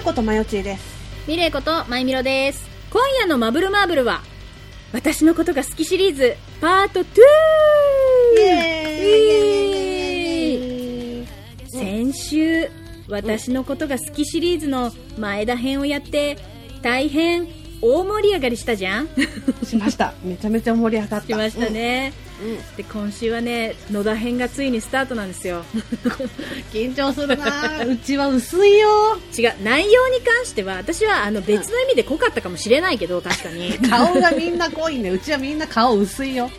やことまよちーです。ミレイことマイミロです。今夜のマブルマーブルは私のことが好きシリーズパート 2! イエーイ。先週私のことが好きシリーズの前田編をやって大変大盛り上がりしたじゃん。しました。めちゃめちゃ盛り上がった。しましたね、うん、うん。で今週はね野田編がついにスタートなんですよ。緊張するな。うちは薄いよ。違う内容に関しては私はあの別の意味で濃かったかもしれないけど 確かに。顔がみんな濃いね。うちはみんな顔薄いよ。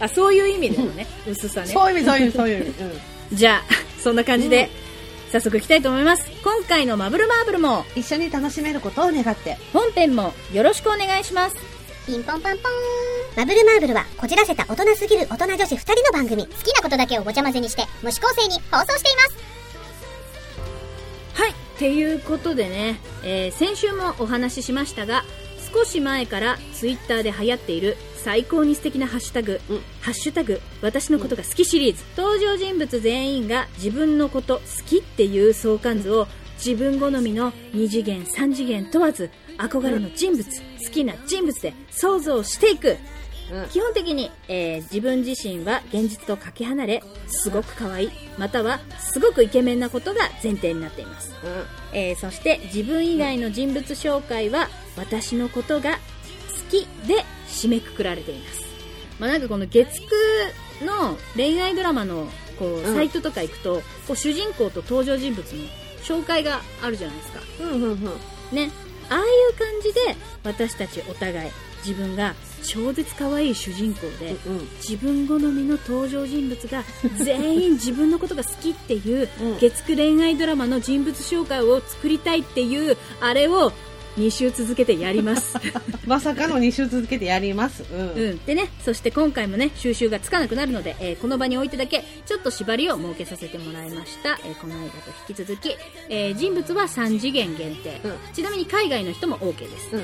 あそういう意味でのね薄さね。そういう意味そういう意味そういう意味、うん。じゃあそんな感じで、早速いきたいと思います。今回のマブルマーブルも一緒に楽しめることを願って。本編もよろしくお願いします。ピンポンパンポーン。マブルマーブルは、こじらせた大人すぎる大人女子二人の番組。好きなことだけをごちゃ混ぜにして、無視構成に放送しています。はいっていうことでね、えー先週もお話ししましたが少し前からツイッターで流行っている最高に素敵なハッシュタグ、うんハッシュタグ私のことが好きシリーズ、登場人物全員が自分のこと好きっていう相関図を自分好みの2次元3次元問わず憧れの人物、好きな人物で想像していくうん。基本的に、えー自分自身は現実とかけ離れすごく可愛いまたはすごくイケメンなことが前提になっています、えーそして自分以外の人物紹介は私のことが好きで締めくくられています。まあなんかこの月9の恋愛ドラマのこううん。サイトとか行くと、こう主人公と登場人物の紹介があるじゃないですか。うんうんうんうん。ね、ああいう感じで私たちお互い自分が超絶可愛い主人公でうん自分好みの登場人物が 全員自分のことが好きっていううん。月9恋愛ドラマの人物紹介を作りたいっていうあれを2週続けてやります、まさかの2週続けてやります。うん、うん、でねそして今回もね収集がつかなくなるので、えーこの場においてだけちょっと縛りを設けさせてもらいました、えーこの間と引き続き、えー人物は3次元限定、うん。ちなみに海外の人も OK です。うん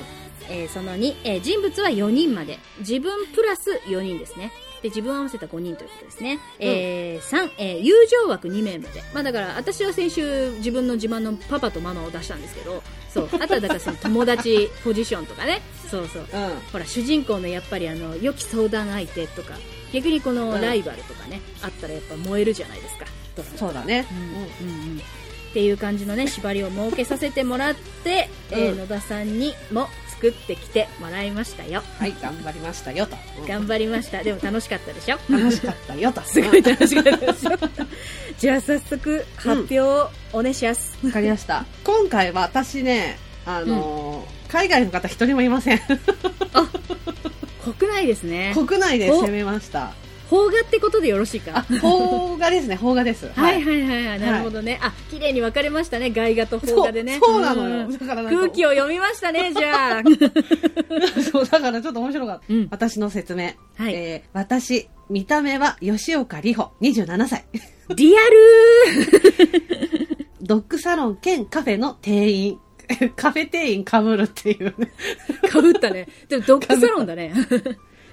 えーその2、えー人物は4人まで。自分プラス4人ですね。で、自分を合わせた5人ということですね。えー3、えー友情枠2名まで。まあだから、私は先週自分の自慢のパパとママを出したんですけど、そう。あとはだからその友達ポジションとかね。そうそう。うんほら、主人公のやっぱりあの、良き相談相手とか、逆にこのライバルとかね、あったらやっぱ燃えるじゃないですか。そうだね、うんうんうんっていう感じのね縛りを設けさせてもらって、えーうん野田さんにも作ってきてもらいましたよ。はい頑張りましたよと、うん。頑張りました。でも楽しかったでしょ？楽しかったよと。すごい楽しかったでしょじゃあ早速発表をお願いします、わかりました。今回は私ねあのー海外の方一人もいません。国内ですね。国内で攻めました邦画ってことでよろしいかあ邦画ですね。邦画です。はい。はい。はいはいなるほどね、あ綺麗に分かれましたね。外画と邦画でね。そうなのよ。んだから空気を読みましたね じゃあ。そうだからちょっと面白かった、うん。私の説明、はい。えー私見た目は吉岡里帆。27歳。リアル ドッグサロン兼カフェの店員。カフェ店員かぶるっていうね。かぶったね。でもドッグサロンだね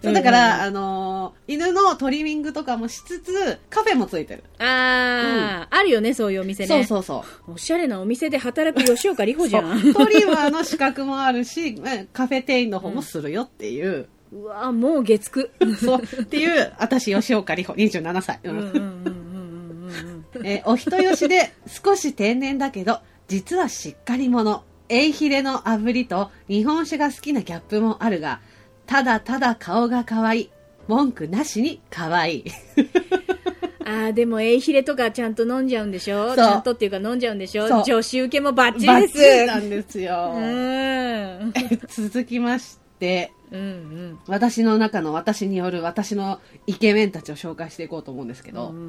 そうだから、あのー犬のトリミングとかもしつつカフェもついてる、あー、あるよね、そういうお店ね。そうそうそうおしゃれなお店で働く吉岡里帆じゃん。トリマーの資格もあるし、え カフェ店員の方もするよっていう、うわもう月9。そう、っていう、私、吉岡里帆、27歳。うんうんうんうんうんうんうん えーお人よしで少し天然だけど、実はしっかり者。エイヒレの炙りと日本酒が好きなギャップもあるが、ただただ顔が可愛い。文句なしに可愛い。あー、でも、エイヒレとかちゃんと飲んじゃうんでしょ？ちゃんとっていうか飲んじゃうんでしょ？女子受けもバッチバッリです。チリなんですよ。うん。続きまして、うんうん。私の中の私による私のイケメンたちを紹介していこうと思うんですけど、うんうんう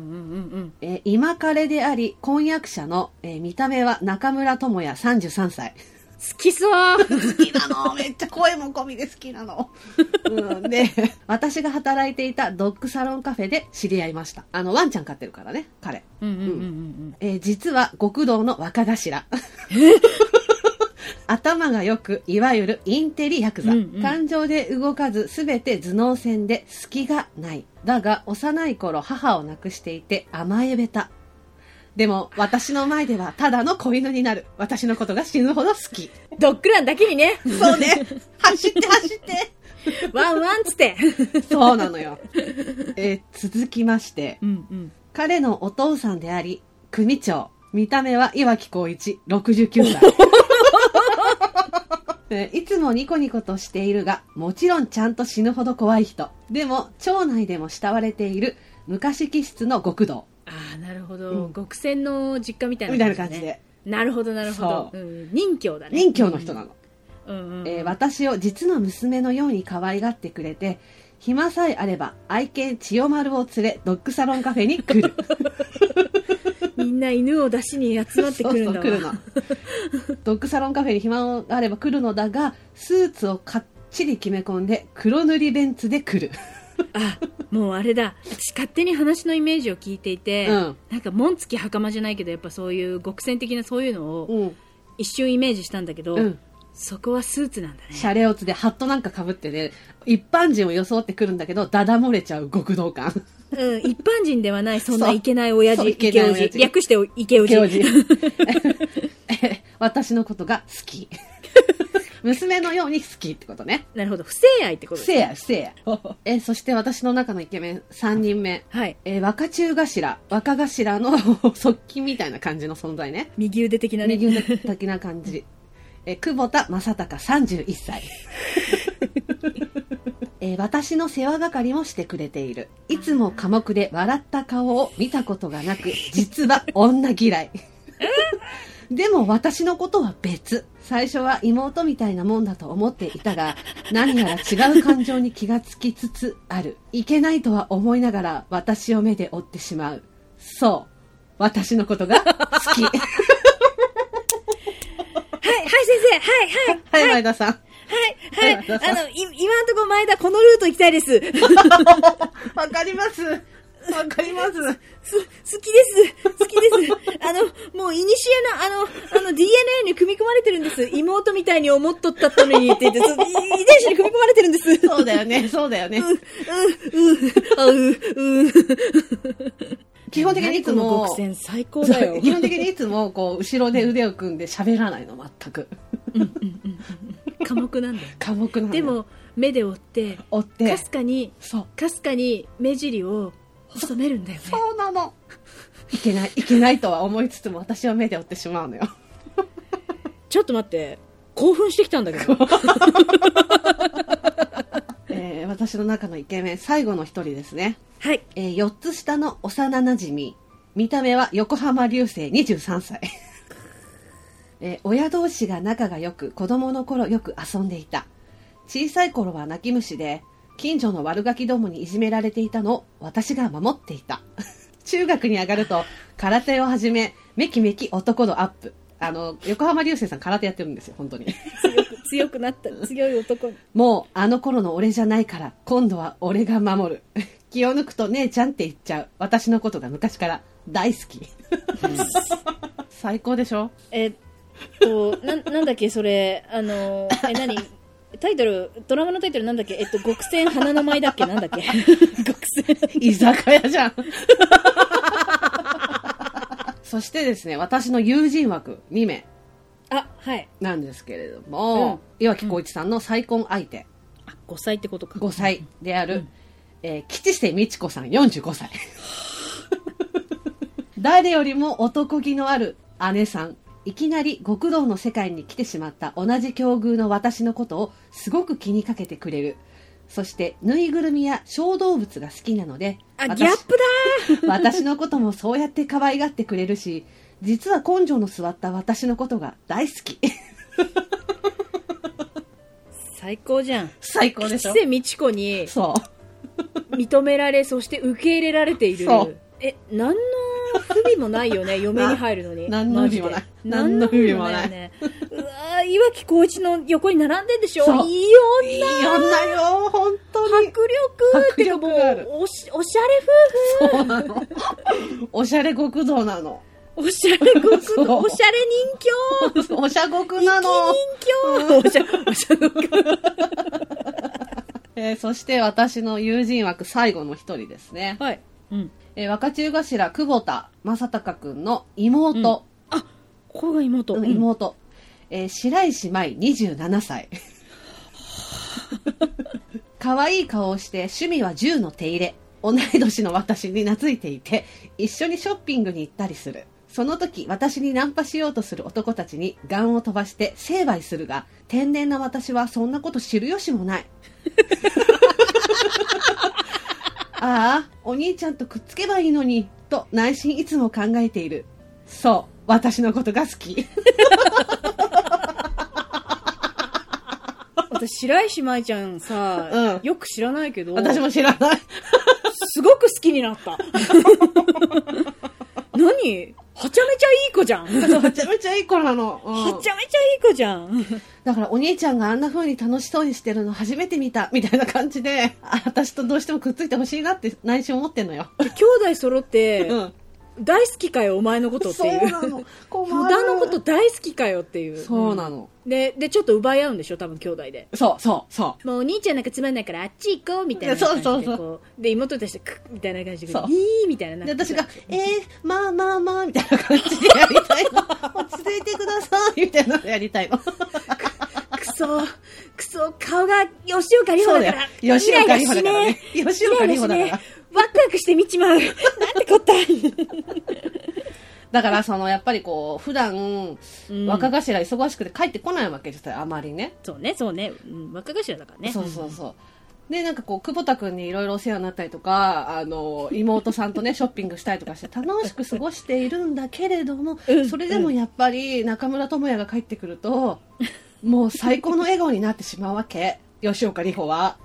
んえー今彼であり婚約者の、えー見た目は中村倫也33歳。好きそう。好きなの。めっちゃ声も込みで好きなの、うん、で私が働いていたドッグサロンカフェで知り合いました。あのワンちゃん飼ってるからね彼、うんうんうんうんえー実は極道の若頭。頭がよくいわゆるインテリヤクザ、うんうん。感情で動かず全て頭脳戦で隙がない。だが幼い頃母を亡くしていて甘えべたでも、私の前ではただの子犬になる。私のことが死ぬほど好き。ドッグランだけにね。そうね。走って走って。ワンワンっつって。そうなのよ。えー続きまして、うんうん。彼のお父さんであり、組長。見た目は岩木光一、69歳。えーいつもニコニコとしているが、もちろんちゃんと死ぬほど怖い人。でも、町内でも慕われている昔気質の極道。ああ、なるほど。うんごくせんの実家みたいな、みたいな感じで。。なるほど、なるほど。そううん、任侠だね。任侠の人なの。うん。えー私を実の娘のように可愛がってくれて、暇さえあれば愛犬千代丸を連れドッグサロンカフェに来る。みんな犬を出しに集まってくるんだわ。そうそう来るの。ドッグサロンカフェに暇があれば来るのだが、スーツをかっちり決め込んで黒塗りベンツで来る。あ、もうあれだ。私勝手に話のイメージを聞いていて、うんなんか紋付き袴じゃないけど、やっぱそういう極戦的なそういうのをうん。一瞬イメージしたんだけど、うん。そこはスーツなんだね。シャレオツでハットなんか被ってね、一般人を装ってくるんだけど、ダダ漏れちゃう極道感。うん、一般人ではない、そんないけない親父、そういけ池おじ。ない親父略して池おじ。教授 私のことが好き。娘のように好きってことね。なるほど。不正愛ってことですね。不正や、不正や。え、そして私の中のイケメン3人目。はい。えー若中頭、若頭の 側近みたいな感じの存在ね。右腕的なね。右腕的な感じ。えー久保田正孝31歳。えー私の世話係もしてくれている。いつも寡黙で笑った顔を見たことがなく、実は女嫌い。でも私のことは別。最初は妹みたいなもんだと思っていたが、何やら違う感情に気がつきつつある。いけないとは思いながら私を目で追ってしまう。そう。私のことが好き。はい、はい、先生。はい、はい。はい、前田さん。はい、はい。あの、い 今んとこ前田、このルート行きたいです。わかります。わかります。す、好きです。好きです。あの、もう、いにしえの、あの、あの、DNA に組み込まれてるんです。妹みたいに思っとったったのにって言って、そ遺伝子に組み込まれてるんです。そうだよね、そうだよね。あ、う、うん。基本的にいつも極、戦最高だよ。基本的にいつも、こう、後ろで腕を組んで喋らないの、全く。寡黙なんだよ。寡黙なの。で、も、目で追って、追ってか、すかに、そう。かすかに目尻を細めるんだよね。そうなの。いけない、いけないとは思いつつも、私は目で追ってしまうのよ。ちょっと待って、興奮してきたんだけど。えー私の中のイケメン、最後の一人ですね。はい。えー、4つ下の幼馴染見た目は横浜流星23歳。えー親同士が仲が良く、子供の頃よく遊んでいた。小さい頃は泣き虫で、近所の悪ガキどもにいじめられていたのを私が守っていた。中学に上がると、空手を始め、めきめき男度アップ。あの、横浜流星さん空手やってるんですよ、本当に。強く、強くなった。強い男。もう、あの頃の俺じゃないから、今度は俺が守る。気を抜くと姉ちゃんって言っちゃう。私のことが昔から大好き。最高でしょ？えっと、な、なんだっけ、それ、あの、え、何？タイトル、ドラマのタイトルなんだっけ？えっと、極戦花の舞だっけ？なんだっけ？極戦。居酒屋じゃん。そしてですね、私の友人枠2名あ、はい。なんですけれども、岩城浩一さんの再婚相手、あ、5歳ってことか。5歳である、えー吉瀬美智子さん45歳。誰よりも男気のある姉さん。いきなり極道の世界に来てしまった同じ境遇の私のことをすごく気にかけてくれる。そして、ぬいぐるみや小動物が好きなので、あ、私ギャップだ 私のこともそうやって可愛がってくれるし、実は根性の座った私のことが大好き。最高じゃん。最高でしょ？吉瀬美智子にそう。認められ、そして受け入れられているそう。え、何の不備もないよね、嫁に入るのに。何の不備もない何の不備もないね。うわー岩城浩一の横に並んでんでしょいいよいい女よ、本当に。迫力ってかもう、おし、おしゃれ夫婦そうなの。おしゃれ極道なの。おしゃれ極道おしゃれ人形おしゃ極なの。人形おしゃ、おしゃ極 えーそして私の友人枠最後の一人ですね。はい。うん。えー若中頭久保田正隆くんの妹、ここが妹。うん妹、えー白石舞27歳。可愛い顔をして趣味は銃の手入れ。同い年の私に懐いていて、一緒にショッピングに行ったりする。その時、私にナンパしようとする男たちにガンを飛ばして成敗するが、天然な私はそんなこと知る由もない。ああ、お兄ちゃんとくっつけばいいのに、と内心いつも考えている。そう、私のことが好き。私、白石舞ちゃんさ、うんよく知らないけど、私も知らない。すごく好きになった。何？はちゃめちゃいい子じゃん。はめちゃめちゃいい子なの。うんちゃめちゃいい子じゃん。だからお兄ちゃんがあんな風に楽しそうにしてるの初めて見たみたいな感じで、あ私とどうしてもくっついてほしいなって内心思ってんのよ。兄弟揃って、うん。大好きかよ、お前のことっていう。の。無駄のこと大好きかよっていう。そうなの。で、で、ちょっと奪い合うんでしょ多分兄弟で。そうそうそもうお兄ちゃんなんかつまんないからあっち行こうみたいな感じでそうそうこうで、妹たちでクッみたいな感じで、いそういみたいなう。で、私が、えー、まあまあまあ、みたいな感じでやりたいの。落ち着いてください、みたいなのやりたいの。クソ、クソ、顔が吉岡里帆だから。。吉岡里帆だからね。吉岡里帆だから。ワクワクして見ちまう。なんてこった。だから、その、やっぱりこう、普段、うん若頭忙しくて帰ってこないわけですよ、あまりね。そうね、そうね。うん若頭だからね。そうそうそう。で、なんかこう、久保田くんにいろいろお世話になったりとか、あの、妹さんとね、ショッピングしたりとかして、楽しく過ごしているんだけれども、うんそれでもやっぱり、中村智也が帰ってくると、もう最高の笑顔になってしまうわけ。吉岡里帆は。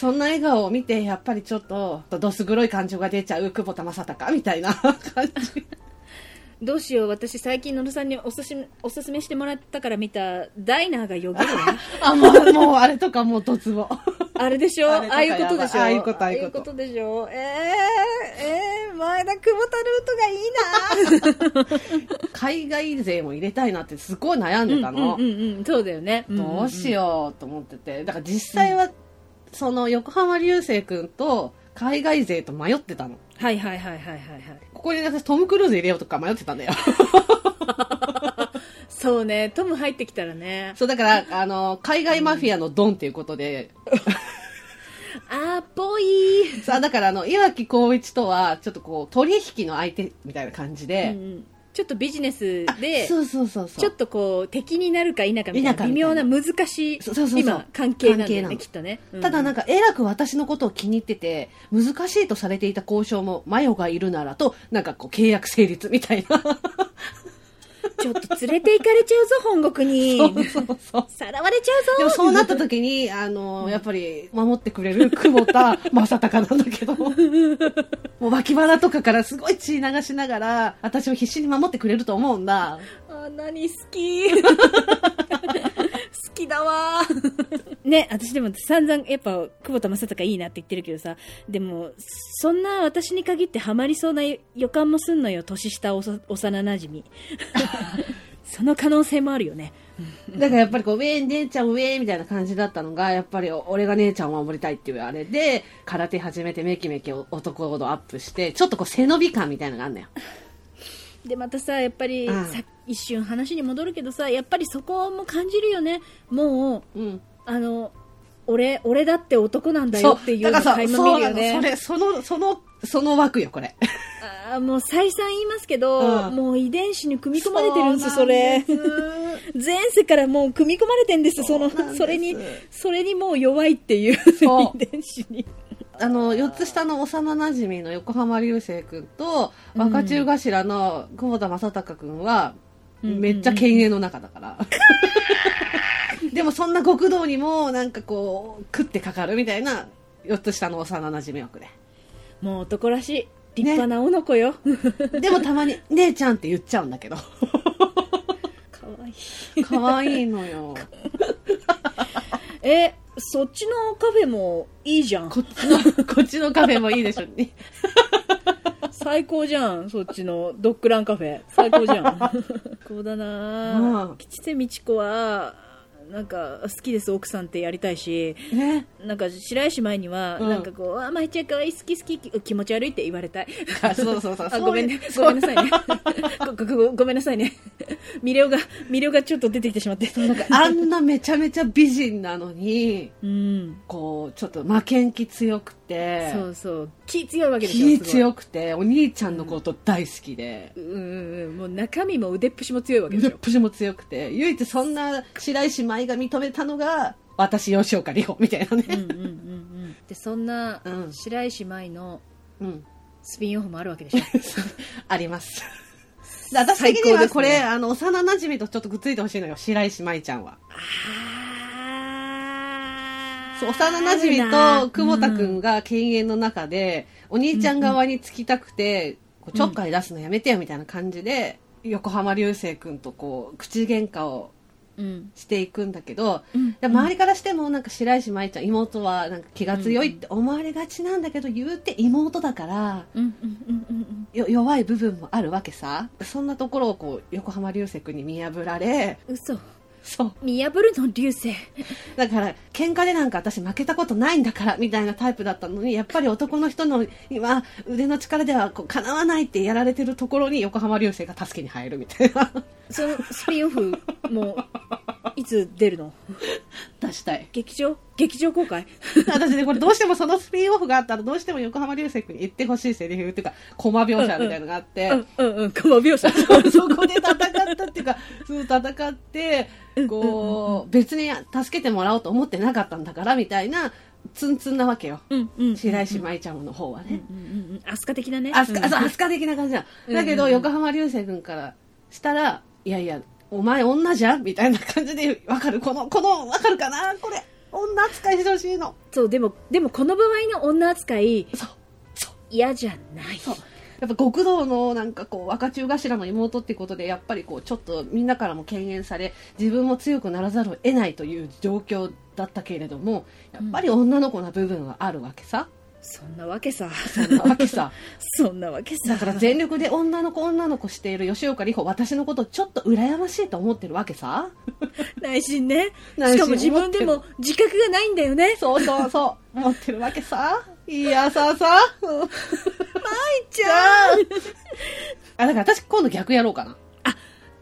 そんな笑顔を見て、やっぱりちょっと、どす黒い感情が出ちゃう久保田正孝みたいな 感じ。どうしよう、私最近野呂さんにおすしおすすめしてもらったから見た、ダイナーがよぎるわ。あ、もう、もう、あれとかもう、ドツボ。あれでしょ？あああいうことでしょ？ああいうことああいうことああいうことでしょ？えー、えー、前田久保田ルートがいいな海外勢も入れたいなってすごい悩んでたの。うんうんうんうん、そうだよね。どうしよようと思ってて。だから実際は、その横浜流星君と海外勢と迷ってたの。う。はいはいはいはいはいはい。ここに私トム・クルーズ入れようとか迷ってたんだよ。そうね、トム入ってきたらね。そうだから、あの、海外マフィアのドンっていうことで、あー、ぽいさあだからあの、岩城光一とはちょっとこう、取引の相手みたいな感じうんで、うんちょっとビジネスで、そうそうそうそう。ちょっとこう、敵になるか否かみたいな微妙な難しい今、関係なんだよね、きっとね。ただなんか、か、えらく私のことを気に入ってて、難しいとされていた交渉も、マヨがいるならと、なんかこう、契約成立みたいな。ちょっと連れて行かれちゃうぞ、本国に。さらわれちゃうぞ。でもそうなった時に、あの、やっぱり守ってくれる久保田 正孝なんだけど、もう脇腹とかからすごい血流しながら、私を必死に守ってくれると思うんだ。あ、何好き 好きだわね、私でも散々やっぱ久保田正孝いいなって言ってるけどさ、でも、そんな私に限ってハマりそうな予感もすんのよ、年下おさ幼馴染 その可能性もあるよね。だからやっぱりこう、ウェーン姉ちゃんウェーンみたいな感じだったのが、やっぱり俺が姉ちゃんを守りたいっていうあれで、空手始めてメキメキ男度アップして、ちょっとこう背伸び感みたいなのがあんのよ。で、またさ、やっぱり、うんさ一瞬話に戻るけどさ、やっぱりそこも感じるよね。もう、うん。あの、俺、俺だって男なんだよっていうの垣見るよね。それ、その、その、その枠よ、これ。あーもう再三言いますけど、うん。もう遺伝子に組み込まれてるんです、それ。前世からもう組み込まれてんです、そのそうなんで、す。それに、それにもう弱いっていう遺伝子に。あの、4つ下の幼馴染の横浜流星君と、若中頭の久保田正孝君は、うん。めっちゃ犬猿の中だから。でもそんな極道にも、なんかこう、食ってかかるみたいな、4つ下の幼馴染枠で。もう男らしい。立派な女の子よ。でもたまに、姉ちゃんって言っちゃうんだけど。かわいい。可愛いのよ。え、そっちのカフェもいいじゃん。こっちの、こっちのカフェもいいでしょ。ね 最高じゃん、そっちのドッグランカフェ。最高じゃん。こうだなうんぁ。吉瀬美智子は、なんか好きです奥さんってやりたいしね。なんか白石舞には、うん。なんかこうあ舞ちゃんかわいい好き好き気持ち悪いって言われたい。あそうそうそう。あごめんね。ごめんなさいね。ごめんなさいね。魅了が魅了がちょっと出てきてしまって。なんかあんなめちゃめちゃ美人なのに、うん。こう、ちょっと負けん気強くて、そうそう気強いわけですごい強くて、お兄ちゃんのこと大好きで、うんうんうんもう中身も腕っぷしも強いわけでしょ腕っぷしも強くて、唯一そんな白石舞が認めたのが、私、吉岡里帆みたいなね。うんうんうんうんでそんなうん白石舞のうん。スピンオフもあるわけでしょ あります。で私的にはこれ、あの、幼馴染とちょっとくっついてほしいのよ、白石舞ちゃんは。そう幼馴染と久保田くんが犬猿の中で、お兄ちゃん側につきたくて、こうちょっかい出すのやめてよみたいな感じで、横浜流星くんとこう、口喧嘩をうん。していくんだけど、周りからしてもなんか白石舞ちゃん妹はなんか気が強いって思われがちなんだけど、言うて妹だから弱い部分もあるわけさ。そんなところをこう横浜流星君に見破られうん嘘そう。見破るの流星。だから喧嘩でなんか私負けたことないんだからみたいなタイプだったのにやっぱり男の人の今腕の力ではこう叶わないってやられてるところに横浜流星が助けに入るみたいな。そのスピンオフもいつ出るの？出したい。劇場？劇場公開？私ねこれどうしてもそのスピンオフがあったらどうしても横浜流星君に言ってほしいセリフっていうかコマ描写みたいなのがあって、うんうんうんコマ描写。そこで戦ったっていうか、そう戦って、こう、別に助けてもらおうと思ってなかったんだから、みたいな、ツンツンなわけよ。白石舞ちゃんの方はね。うんうんうん。アスカ的なね。アスカ、うんそう、アスカ的な感じだ。だけど、横浜流星君からしたら、いやいや、お前女じゃんみたいな感じで、わかる？この、この、わかるかな？これ、女扱いしてほしいの。そうでもでもこの場合の女扱いそう、そう。嫌じゃない。そうやっぱ極道のなんかこう若中頭の妹ってことでやっぱりこうちょっとみんなからも敬遠され自分も強くならざるを得ないという状況だったけれどもやっぱり女の子な部分はあるわけさ、そんなわけさ。そんなわけさ。そんなわけさ。だから全力で女の子女の子している吉岡里帆私のことちょっと羨ましいと思ってるわけさ。内心ね。しかも自分でも自覚がないんだよね。そうそうそう。思ってるわけさ。いやささ舞ちゃん あだから私今度逆やろうか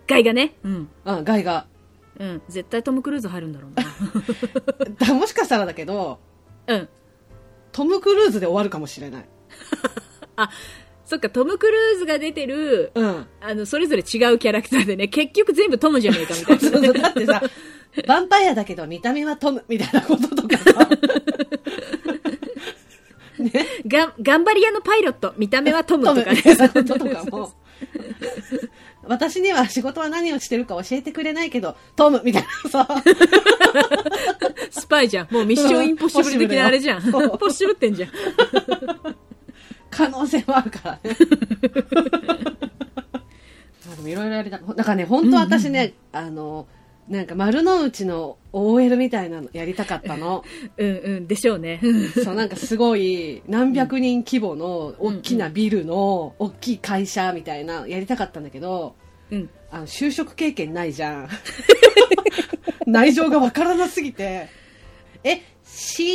ガイがね。うん。なうんガイが。うん。絶対トム・クルーズ入るんだろう だもしかしたらだけどなうん。トム・クルーズで終わるかもしれない。あそっかトム・クルーズが出てるうん。あのそれぞれ違うキャラクターでね結局全部トムじゃねえかみたいな。そうそうだってさ、ヴァンパイアだけど見た目はトムみたいなこととかさ。ね、が頑張り屋のパイロット見た目はトムトムとかね。みたいなこととかも。私には仕事は何をしてるか教えてくれないけど、トムみたいなさ。スパイじゃん。もうミッションインポッシブル的なあれじゃん。ポッシブってんじゃん。可能性もあるからね。あでもいろいろやりただからね、本当私ね、あの、なんか丸の内の OL みたいなのやりたかったの。うんうんでしょうね。そう、なんかすごい、何百人規模の大きなビルの大きい会社みたいな、やりたかったんだけど、うん。あの、就職経験ないじゃん。内情がわからなすぎて、え、CEO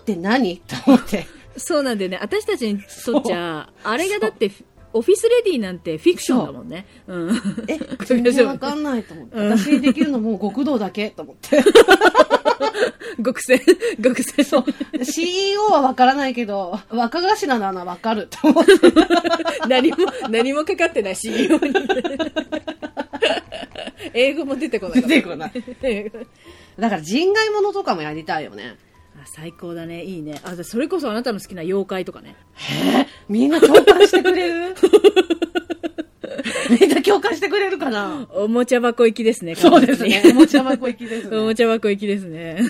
って何？と思って。そうなんだよね。私たちにとっちゃあれがだってオフィスレディなんてフィクションだもんねうんえ、全然わかんないと思って。うん私にできるのもう極道だけと思って。極戦極戦そう。CEO はわからないけど、若頭ならわかると思って。何も何もかかってない CEO に英語も出てこない出てこない。だから人外物とかもやりたいよね。あ最高だねいいねあそれこそあなたの好きな妖怪とかねみんな共感してくれる？みんな共感してくれるかな？おもちゃ箱行きですねそうですね。おもちゃ箱行きですおもね。ちゃ箱行きですね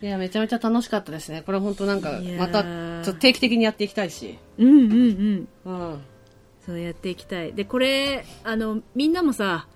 いや、めちゃめちゃ楽しかったですね。これ本当なんかまた、ちょっと定期的にやっていきたいし。うんうんうんうん。そうやっていきたいでこれあのみんなもさ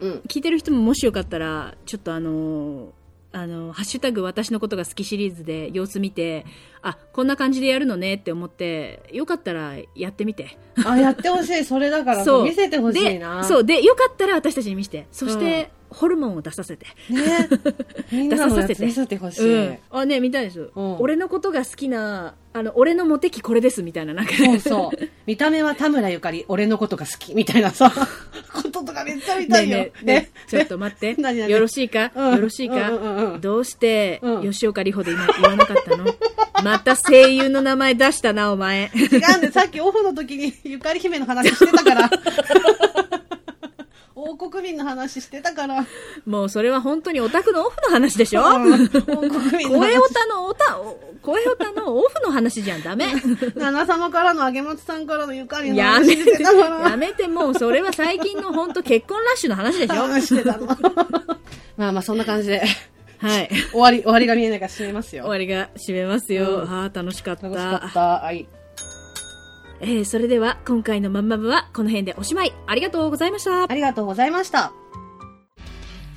うん。聞いてる人ももしよかったらちょっとあのあのハッシュタグ私のことが好きシリーズで様子見てあこんな感じでやるのねって思ってよかったらやってみてあ、やってほしい。それだから、そう見せてほしいな。でそうでよかったら私たちに見せてそして、ホルモンを出させて。ね みんなのやつ見せてほしい。うん。あ、ね、見たいです。うん俺のことが好きな、あの、俺のモテ期これですみたいな、なんか。そうそう。見た目は田村ゆかり、俺のことが好き、みたいなさ、こ とかめっちゃ見たいよ。ねえねえねえちょっと待って。何何よろしいか、うんよろしいか、うんうんうんどうして、吉岡里帆で今言わなかったのまた声優の名前出したな、お前。違うんで、さっきオフの時にゆかり姫の話してたから。王国民の話してたから。もうそれは本当にオタクのオフの話でしょ、うん王国民の話声オタのオタ、お声オタのオフの話じゃん、ダメ。旦那様からの揚げ松さんからのゆかりのやめて、話してたから。やめて、もうそれは最近の本当結婚ラッシュの話でしょ？話してたの。まあまあそんな感じで、はい。終わり、終わりが見えないから締めますよ。終わりが締めますよ。うんああ、楽しかった。楽しかった。はい。えー、それでは今回のマンマブはこの辺でおしまい。ありがとうございました。ありがとうございました。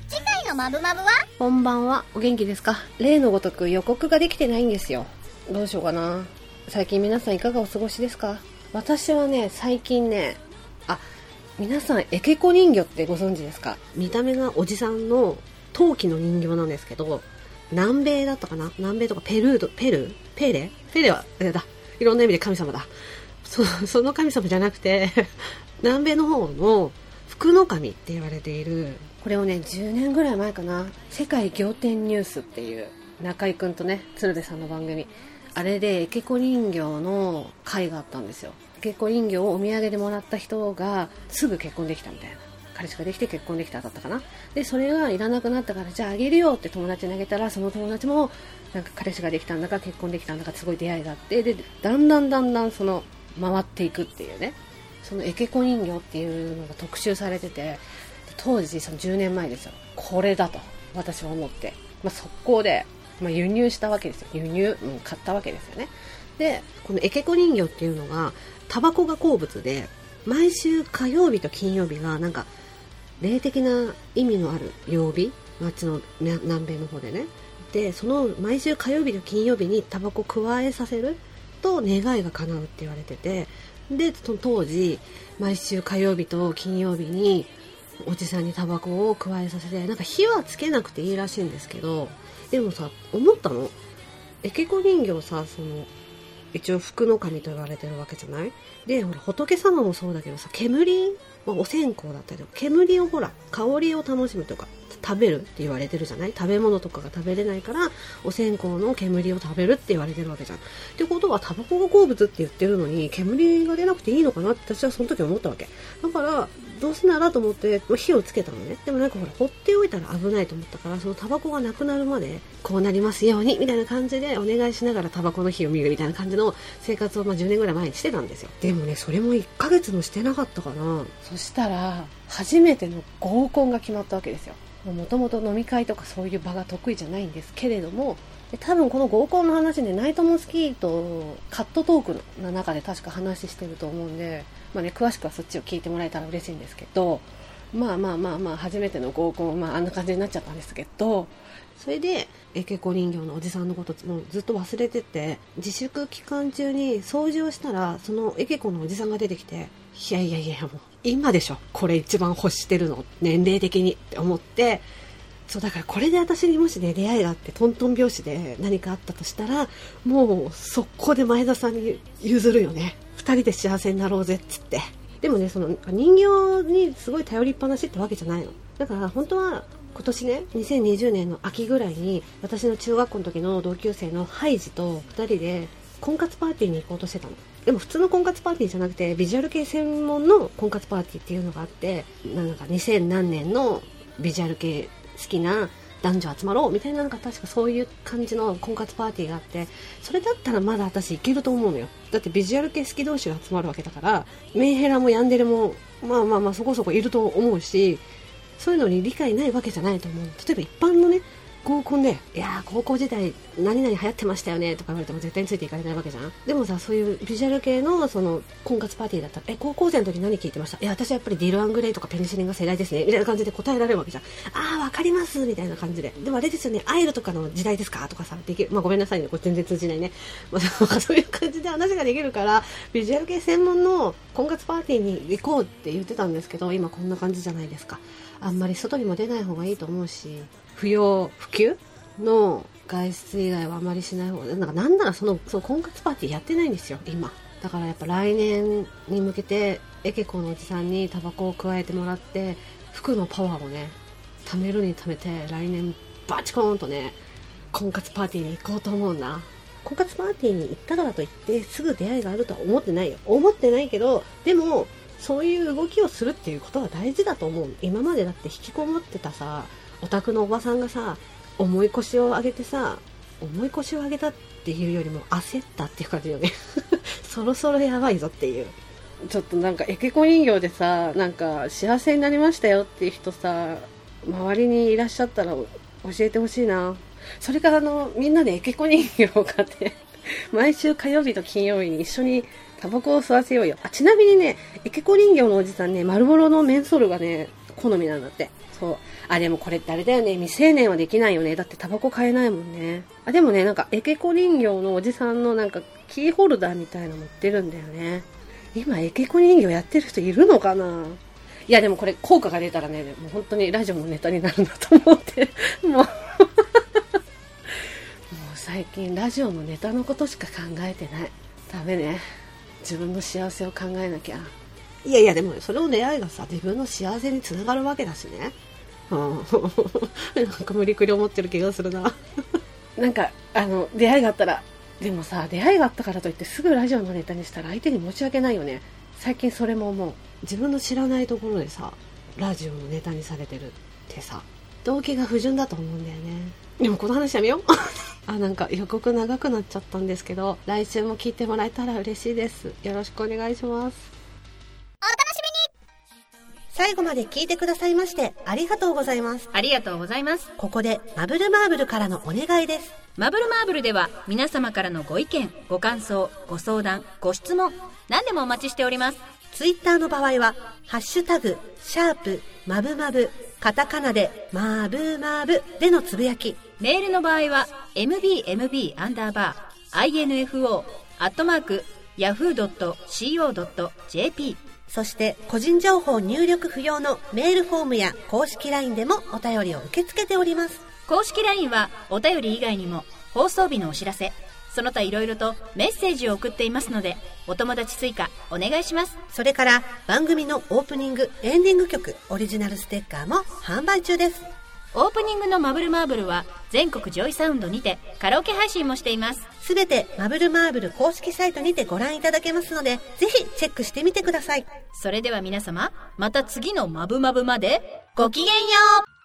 次回のマブマブは？こんばんは。お元気ですか？例のごとく予告ができてないんですよ。どうしようかな。最近皆さんいかがお過ごしですか？私はね、最近ね、あ、皆さんエケコ人形ってご存知ですか？見た目がおじさんの陶器の人形なんですけど、南米だったかな？南米とかペルード、ペルー？ペレ？ペレは、あれだ。いろんな意味で神様だ。そ その神様じゃなくて、南米の方の福の神って言われている、これをね、10年ぐらい前かな、世界仰天ニュースっていう、中井くんとね、鶴瓶さんの番組、あれで、エケコ人形の会があったんですよ。エケコ人形をお土産でもらった人が、すぐ結婚できたみたいな。彼氏ができて結婚できただったかな。で、それがいらなくなったから、じゃああげるよって友達にあげたら、その友達も、なんか彼氏ができたんだか結婚できたんだかすごい出会いがあって、で、だんだんだんだんその、回っていくっていうね。そのエケコ人形っていうのが特集されてて、当時その10年前ですよ。これだと、私は思って。まあ、速攻で、まあ、輸入したわけですよ。輸入、うん、買ったわけですよね。で、このエケコ人形っていうのが、タバコが好物で、毎週火曜日と金曜日が、なんか、霊的な意味のある曜日、あっちの南米の方でね。で、その毎週火曜日と金曜日にタバコ加えさせると願いが叶うって言われてて、で、その当時、毎週火曜日と金曜日に、おじさんにタバコを加えさせて、なんか火はつけなくていいらしいんですけど、でもさ、思ったの？エケコ人形さ、その、一応福の神と言われてるわけじゃない？で、ほら、仏様もそうだけどさ、煙、まあ、お線香だったりとか、煙をほら、香りを楽しむとか、食べるって言われてるじゃない？食べ物とかが食べれないから、お線香の煙を食べるって言われてるわけじゃん。ってことは、タバコが好物って言ってるのに、煙が出なくていいのかなって私はその時思ったわけ。だから、どうせならと思って、まあ火をつけたのね。でもなんかほら、放っておいたら危ないと思ったから、そのタバコがなくなるまで、こうなりますように、みたいな感じでお願いしながらタバコの火を見るみたいな感じの生活をまあ10年ぐらい前にしてたんですよ。でもね、それも1ヶ月もしてなかったかな。そしたら、初めての合コンが決まったわけですよ。もともと飲み会とかそういう場が得意じゃないんですけれども、で多分この合コンの話でナイトモスキーとカットトークの中で確か話してると思うんで、まあね、詳しくはそっちを聞いてもらえたら嬉しいんですけど、まあまあまあまあ、初めての合コン、まああんな感じになっちゃったんですけど、それで、エケコ人形のおじさんのこともうずっと忘れてて、自粛期間中に掃除をしたら、そのエケコのおじさんが出てきて、いやいやいや、もう、今でしょ。これ一番欲してるの。年齢的にって思って、そうだからこれで私にもしね出会いがあってトントン拍子で何かあったとしたらもう速攻で前田さんに譲るよね2人で幸せになろうぜっつって。でもねその人形にすごい頼りっぱなしってわけじゃないの。だから本当は今年ね2020年の秋ぐらいに私の中学校の時の同級生のハイジと2人で婚活パーティーに行こうとしてたの。でも普通の婚活パーティーじゃなくてビジュアル系専門の婚活パーティーっていうのがあってなんか2000何年のビジュアル系好きな男女集まろうみたいななんか確かそういう感じの婚活パーティーがあってそれだったらまだ私いけると思うのよ。だってビジュアル系好き同士が集まるわけだからメンヘラもヤンデレもまあまあまあそこそこいると思うしそういうのに理解ないわけじゃないと思う。例えば一般のね合コンで、いや、高校時代、何々流行ってましたよねとか言われても絶対についていかれないわけじゃん。でもさ、そういうビジュアル系の、その、婚活パーティーだったら、え、高校生の時何聞いてました？いや、私はやっぱりディル・アングレイとかペニシリンが世代ですね。みたいな感じで答えられるわけじゃん。あー、わかりますみたいな感じで。でもあれですよね、アイルとかの時代ですか？とかさ、できる。まあ、ごめんなさいね、これ全然通じないね。まあ、そういう感じで話ができるから、ビジュアル系専門の婚活パーティーに行こうって言ってたんですけど、今こんな感じじゃないですか。あんまり外にも出ない方がいいと思うし、不要不急の外出以外はあまりしない方が、なんかなんならその、その婚活パーティーやってないんですよ、今。だからやっぱ来年に向けて、エケコのおじさんにタバコを加えてもらって、服のパワーをね、貯めるに貯めて、来年バチコーンとね、婚活パーティーに行こうと思うんだ。婚活パーティーに行ったからといって、すぐ出会いがあるとは思ってないよ。思ってないけど、でも、そういう動きをするっていうことは大事だと思う。今までだって引きこもってたさ、オタクのおばさんがさ、重い腰を上げてさ、重い腰を上げたっていうよりも焦ったっていう感じよね。そろそろやばいぞっていう。ちょっとなんかエケコ人形でさ、なんか幸せになりましたよっていう人さ、周りにいらっしゃったら教えてほしいな。それからあの、みんなでエケコ人形を買って、毎週火曜日と金曜日に一緒にタバコを吸わせようよ。あ、ちなみにね、エケコ人形のおじさんね、丸ボロのメンソールがね、好みなんだって。そう。あ、でもこれってあれだよね。未成年はできないよね。だってタバコ買えないもんね。あ、でもね、なんかエケコ人形のおじさんのなんかキーホルダーみたいの持ってるんだよね。今エケコ人形やってる人いるのかないやでもこれ効果が出たらね、もう本当にラジオのネタになるんだと思って、もうもう最近ラジオのネタのことしか考えてない。ダメね。自分の幸せを考えなきゃ。いやいや、でもそれを出会いがさ、自分の幸せにつながるわけだしね。うん。なんか無理くり思ってる気がするな。なんか、あの、出会いがあったら、でもさ、出会いがあったからといってすぐラジオのネタにしたら相手に申し訳ないよね。最近それも思う。自分の知らないところでさ、ラジオのネタにされてるってさ、動機が不純だと思うんだよね。でもこの話やめよう。あ、なんか予告長くなっちゃったんですけど、来週も聞いてもらえたら嬉しいです。よろしくお願いします。最後まで聞いてくださいましてありがとうございます。ありがとうございます。ここでマブルマーブルからのお願いです。マブルマーブルでは皆様からのご意見、ご感想、ご相談、ご質問、何でもお待ちしております。ツイッターの場合は、ハッシュタグ、シャープ、マブマブ、カタカナで、マーブマーブでのつぶやき。メールの場合は mbmb アンダーバー info アットマーク yahoo.co.jp そして、個人情報入力不要のメールフォームや公式 LINE でもお便りを受け付けております。公式 LINE はお便り以外にも放送日のお知らせ、その他いろいろとメッセージを送っていますので、お友達追加お願いします。それから、番組のオープニング、エンディング曲、オリジナルステッカーも販売中です。オープニングのマブルマーブルは全国 JOYSOUND にてカラオケ配信もしています。すべてマブルマーブル公式サイトにてご覧いただけますので、ぜひチェックしてみてください。それでは皆様、また次のマブマブまでごきげんよう